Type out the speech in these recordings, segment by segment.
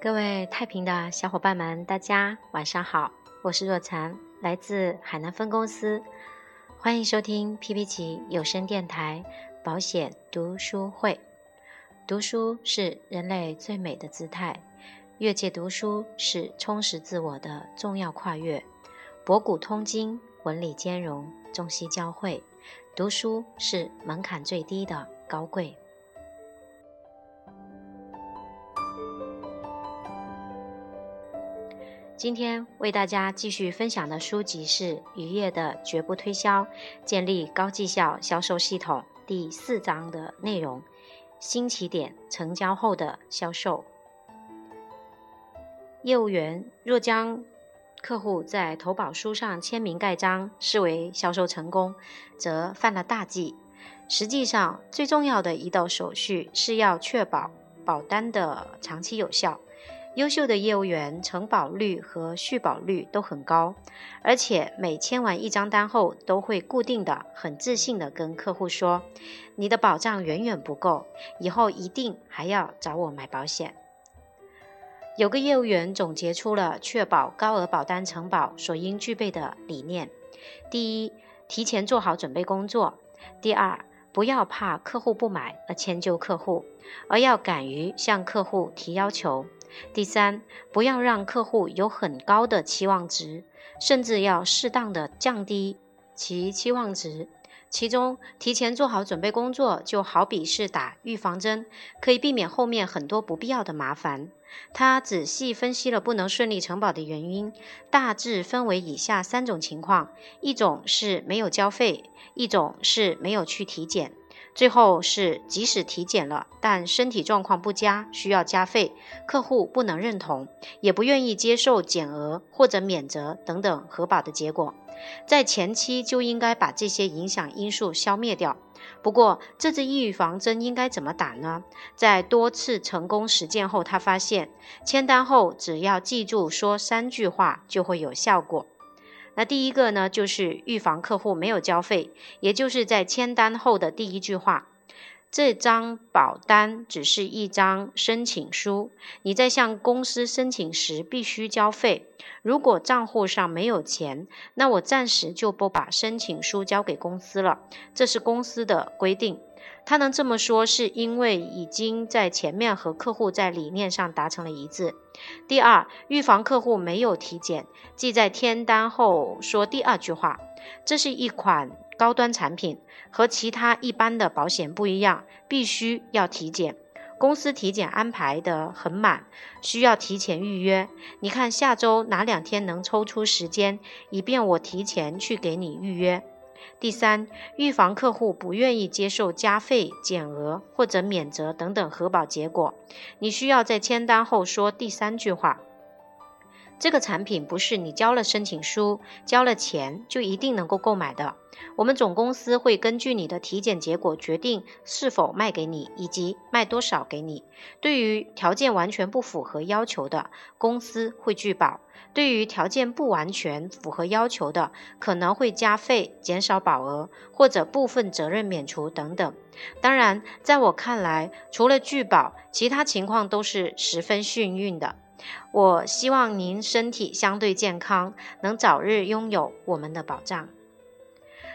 各位太平的小伙伴们，大家晚上好，我是若禅，来自海南分公司，欢迎收听皮皮奇有声电台保险读书会。读书是人类最美的姿态，越界读书是充实自我的重要跨越。博古通今，文理兼容，中西交汇，读书是门槛最低的高贵。今天为大家继续分享的书籍是渔业的绝不推销，建立高绩效销售系统第四章的内容。新起点成交后的销售，业务员若将客户在投保书上签名盖章视为销售成功，则犯了大忌。实际上，最重要的一道手续是要确保保单的长期有效。优秀的业务员承保率和续保率都很高，而且每签完一张单后，都会固定的、很自信的跟客户说：“你的保障远远不够，以后一定还要找我买保险。”有个业务员总结出了确保高额保单承保所应具备的理念：第一，提前做好准备工作；第二，不要怕客户不买而迁就客户，而要敢于向客户提要求。第三，不要让客户有很高的期望值，甚至要适当的降低其期望值。其中，提前做好准备工作，就好比是打预防针，可以避免后面很多不必要的麻烦。他仔细分析了不能顺利承保的原因，大致分为以下三种情况：一种是没有交费，一种是没有去体检。最后是，即使体检了，但身体状况不佳，需要加费，客户不能认同，也不愿意接受减额或者免责等等核保的结果，在前期就应该把这些影响因素消灭掉。不过，这支预防针应该怎么打呢？在多次成功实践后，他发现签单后只要记住说三句话，就会有效果。那第一个呢，就是预防客户没有交费，也就是在签单后的第一句话，这张保单只是一张申请书，你在向公司申请时必须交费。如果账户上没有钱，那我暂时就不把申请书交给公司了，这是公司的规定。他能这么说，是因为已经在前面和客户在理念上达成了一致。第二，预防客户没有体检，即在填单后说第二句话。这是一款高端产品，和其他一般的保险不一样，必须要体检。公司体检安排的很满，需要提前预约。你看下周哪两天能抽出时间，以便我提前去给你预约。第三，预防客户不愿意接受加费、减额或者免责等等核保结果，你需要在签单后说第三句话：这个产品不是你交了申请书、交了钱就一定能够购买的。我们总公司会根据你的体检结果决定是否卖给你，以及卖多少给你。对于条件完全不符合要求的，公司会拒保。对于条件不完全符合要求的，可能会加费、减少保额或者部分责任免除等等。当然，在我看来，除了拒保，其他情况都是十分幸运的。我希望您身体相对健康，能早日拥有我们的保障。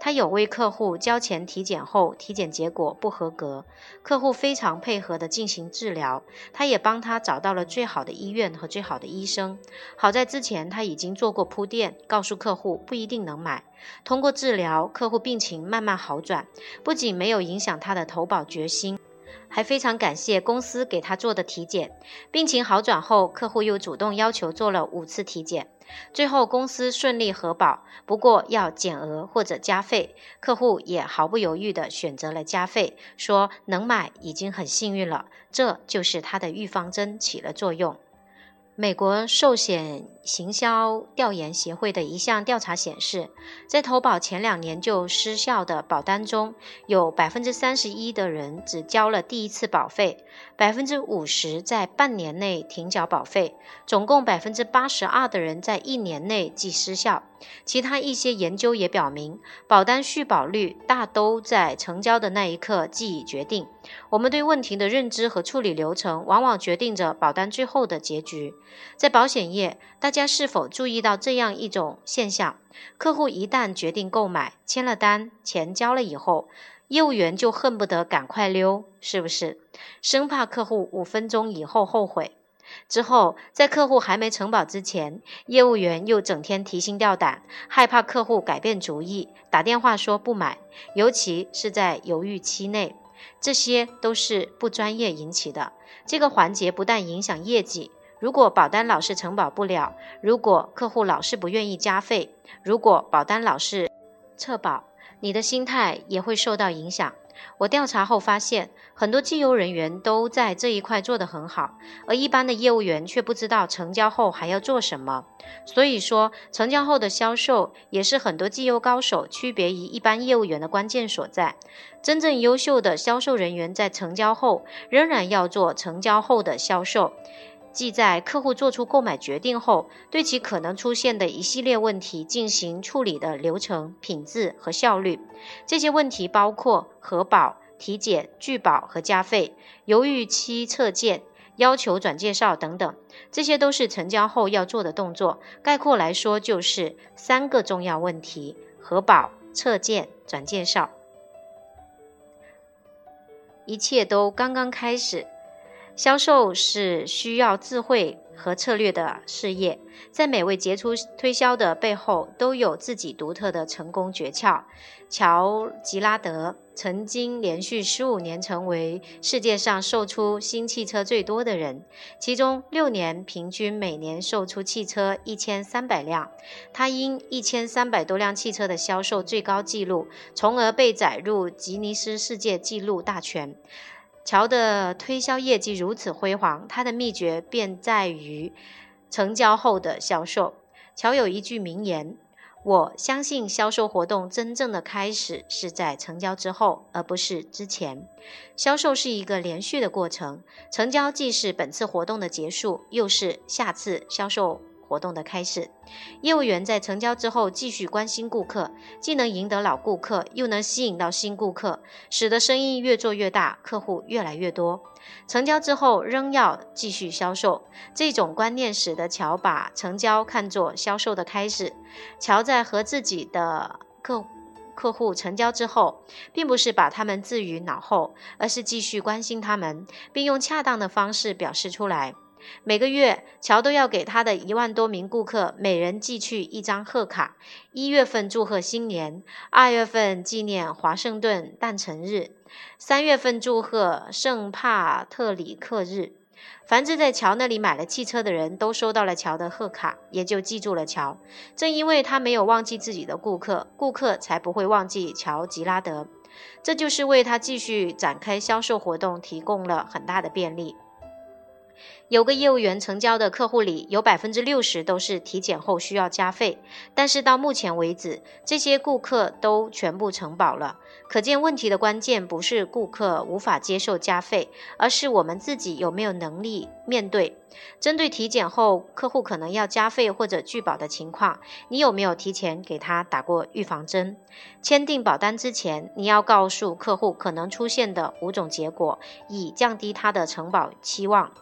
他有位客户交钱体检后，体检结果不合格，客户非常配合的进行治疗，他也帮他找到了最好的医院和最好的医生。好在之前他已经做过铺垫，告诉客户不一定能买。通过治疗，客户病情慢慢好转，不仅没有影响他的投保决心。还非常感谢公司给他做的体检，病情好转后，客户又主动要求做了五次体检，最后公司顺利核保，不过要减额或者加费，客户也毫不犹豫地选择了加费，说能买已经很幸运了，这就是他的预防针起了作用。美国寿险行销调研协会的一项调查显示，在投保前两年就失效的保单中，有百分之三十一的人只交了第一次保费，百分之五十在半年内停缴保费，总共百分之八十二的人在一年内即失效。其他一些研究也表明，保单续保率大都在成交的那一刻即已决定。我们对问题的认知和处理流程，往往决定着保单最后的结局。在保险业，大家是否注意到这样一种现象？客户一旦决定购买，签了单，钱交了以后，业务员就恨不得赶快溜，是不是？生怕客户五分钟以后后悔。之后，在客户还没承保之前，业务员又整天提心吊胆，害怕客户改变主意，打电话说不买。尤其是在犹豫期内，这些都是不专业引起的。这个环节不但影响业绩，如果保单老是承保不了，如果客户老是不愿意加费，如果保单老是撤保，你的心态也会受到影响。我调查后发现，很多绩优人员都在这一块做得很好，而一般的业务员却不知道成交后还要做什么。所以说，成交后的销售也是很多绩优高手区别于一般业务员的关键所在。真正优秀的销售人员在成交后仍然要做成交后的销售。即在客户做出购买决定后，对其可能出现的一系列问题进行处理的流程、品质和效率。这些问题包括核保、体检、拒保和加费、犹豫期测件、要求转介绍等等，这些都是成交后要做的动作。概括来说，就是三个重要问题：核保、测件、转介绍。一切都刚刚开始。销售是需要智慧和策略的事业，在每位杰出推销的背后都有自己独特的成功诀窍。乔吉拉德曾经连续十五年成为世界上售出新汽车最多的人，其中六年平均每年售出汽车一千三百辆。他因一千三百多辆汽车的销售最高纪录，从而被载入吉尼斯世界纪录大全。乔的推销业绩如此辉煌，他的秘诀便在于成交后的销售。乔有一句名言：“我相信销售活动真正的开始是在成交之后，而不是之前。销售是一个连续的过程，成交既是本次活动的结束，又是下次销售。”活动的开始，业务员在成交之后继续关心顾客，既能赢得老顾客，又能吸引到新顾客，使得生意越做越大，客户越来越多。成交之后仍要继续销售，这种观念使得乔把成交看作销售的开始。乔在和自己的客客户成交之后，并不是把他们置于脑后，而是继续关心他们，并用恰当的方式表示出来。每个月，乔都要给他的一万多名顾客每人寄去一张贺卡。一月份祝贺新年，二月份纪念华盛顿诞辰日，三月份祝贺圣帕特里克日。凡是在乔那里买了汽车的人都收到了乔的贺卡，也就记住了乔。正因为他没有忘记自己的顾客，顾客才不会忘记乔吉拉德。这就是为他继续展开销售活动提供了很大的便利。有个业务员成交的客户里，有百分之六十都是体检后需要加费，但是到目前为止，这些顾客都全部承保了。可见问题的关键不是顾客无法接受加费，而是我们自己有没有能力面对。针对体检后客户可能要加费或者拒保的情况，你有没有提前给他打过预防针？签订保单之前，你要告诉客户可能出现的五种结果，以降低他的承保期望。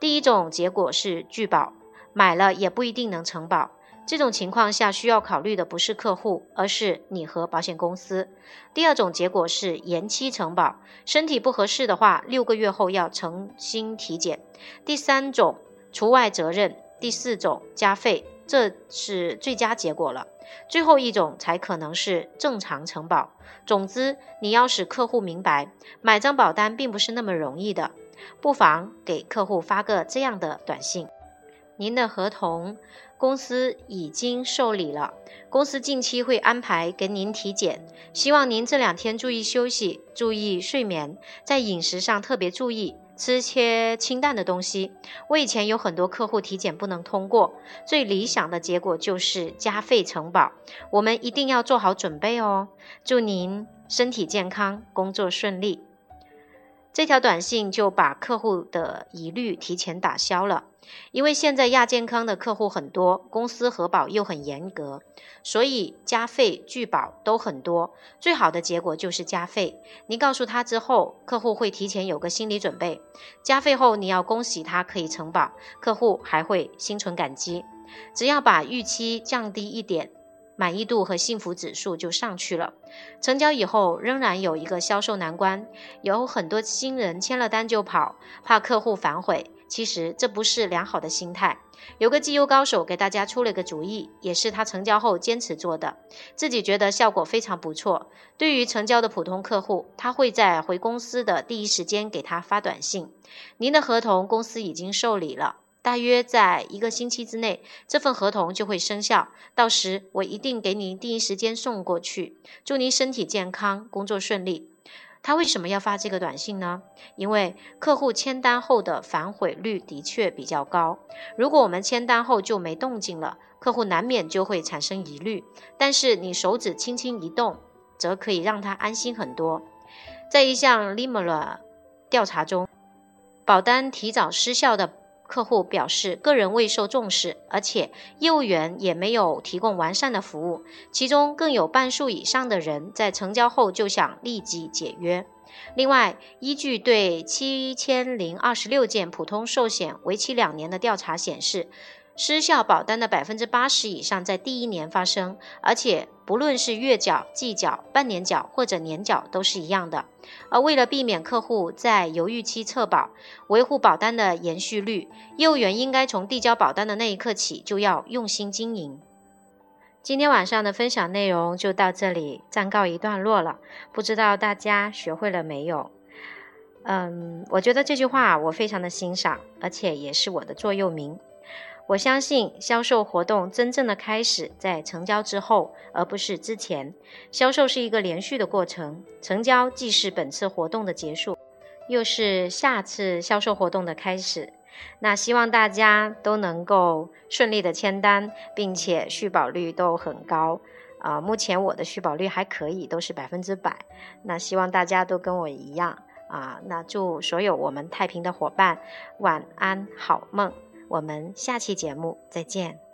第一种结果是拒保，买了也不一定能承保。这种情况下需要考虑的不是客户，而是你和保险公司。第二种结果是延期承保，身体不合适的话，六个月后要重新体检。第三种除外责任，第四种加费，这是最佳结果了。最后一种才可能是正常承保。总之，你要使客户明白，买张保单并不是那么容易的。不妨给客户发个这样的短信：您的合同公司已经受理了，公司近期会安排给您体检，希望您这两天注意休息，注意睡眠，在饮食上特别注意，吃些清淡的东西。我以前有很多客户体检不能通过，最理想的结果就是加费承保，我们一定要做好准备哦。祝您身体健康，工作顺利。这条短信就把客户的疑虑提前打消了。因为现在亚健康的客户很多，公司核保又很严格，所以加费拒保都很多。最好的结果就是加费。你告诉他之后，客户会提前有个心理准备。加费后，你要恭喜他可以承保，客户还会心存感激。只要把预期降低一点。满意度和幸福指数就上去了。成交以后仍然有一个销售难关，有很多新人签了单就跑，怕客户反悔。其实这不是良好的心态。有个绩优高手给大家出了个主意，也是他成交后坚持做的，自己觉得效果非常不错。对于成交的普通客户，他会在回公司的第一时间给他发短信：“您的合同公司已经受理了。”大约在一个星期之内，这份合同就会生效。到时我一定给您第一时间送过去。祝您身体健康，工作顺利。他为什么要发这个短信呢？因为客户签单后的反悔率的确比较高。如果我们签单后就没动静了，客户难免就会产生疑虑。但是你手指轻轻一动，则可以让他安心很多。在一项 Limera 调查中，保单提早失效的。客户表示，个人未受重视，而且业务员也没有提供完善的服务，其中更有半数以上的人在成交后就想立即解约。另外，依据对七千零二十六件普通寿险为期两年的调查显示。失效保单的百分之八十以上在第一年发生，而且不论是月缴、季缴、半年缴或者年缴都是一样的。而为了避免客户在犹豫期撤保，维护保单的延续率，业务员应该从递交保单的那一刻起就要用心经营。今天晚上的分享内容就到这里，暂告一段落了。不知道大家学会了没有？嗯，我觉得这句话我非常的欣赏，而且也是我的座右铭。我相信销售活动真正的开始在成交之后，而不是之前。销售是一个连续的过程，成交既是本次活动的结束，又是下次销售活动的开始。那希望大家都能够顺利的签单，并且续保率都很高。啊，目前我的续保率还可以，都是百分之百。那希望大家都跟我一样啊。那祝所有我们太平的伙伴晚安，好梦。我们下期节目再见。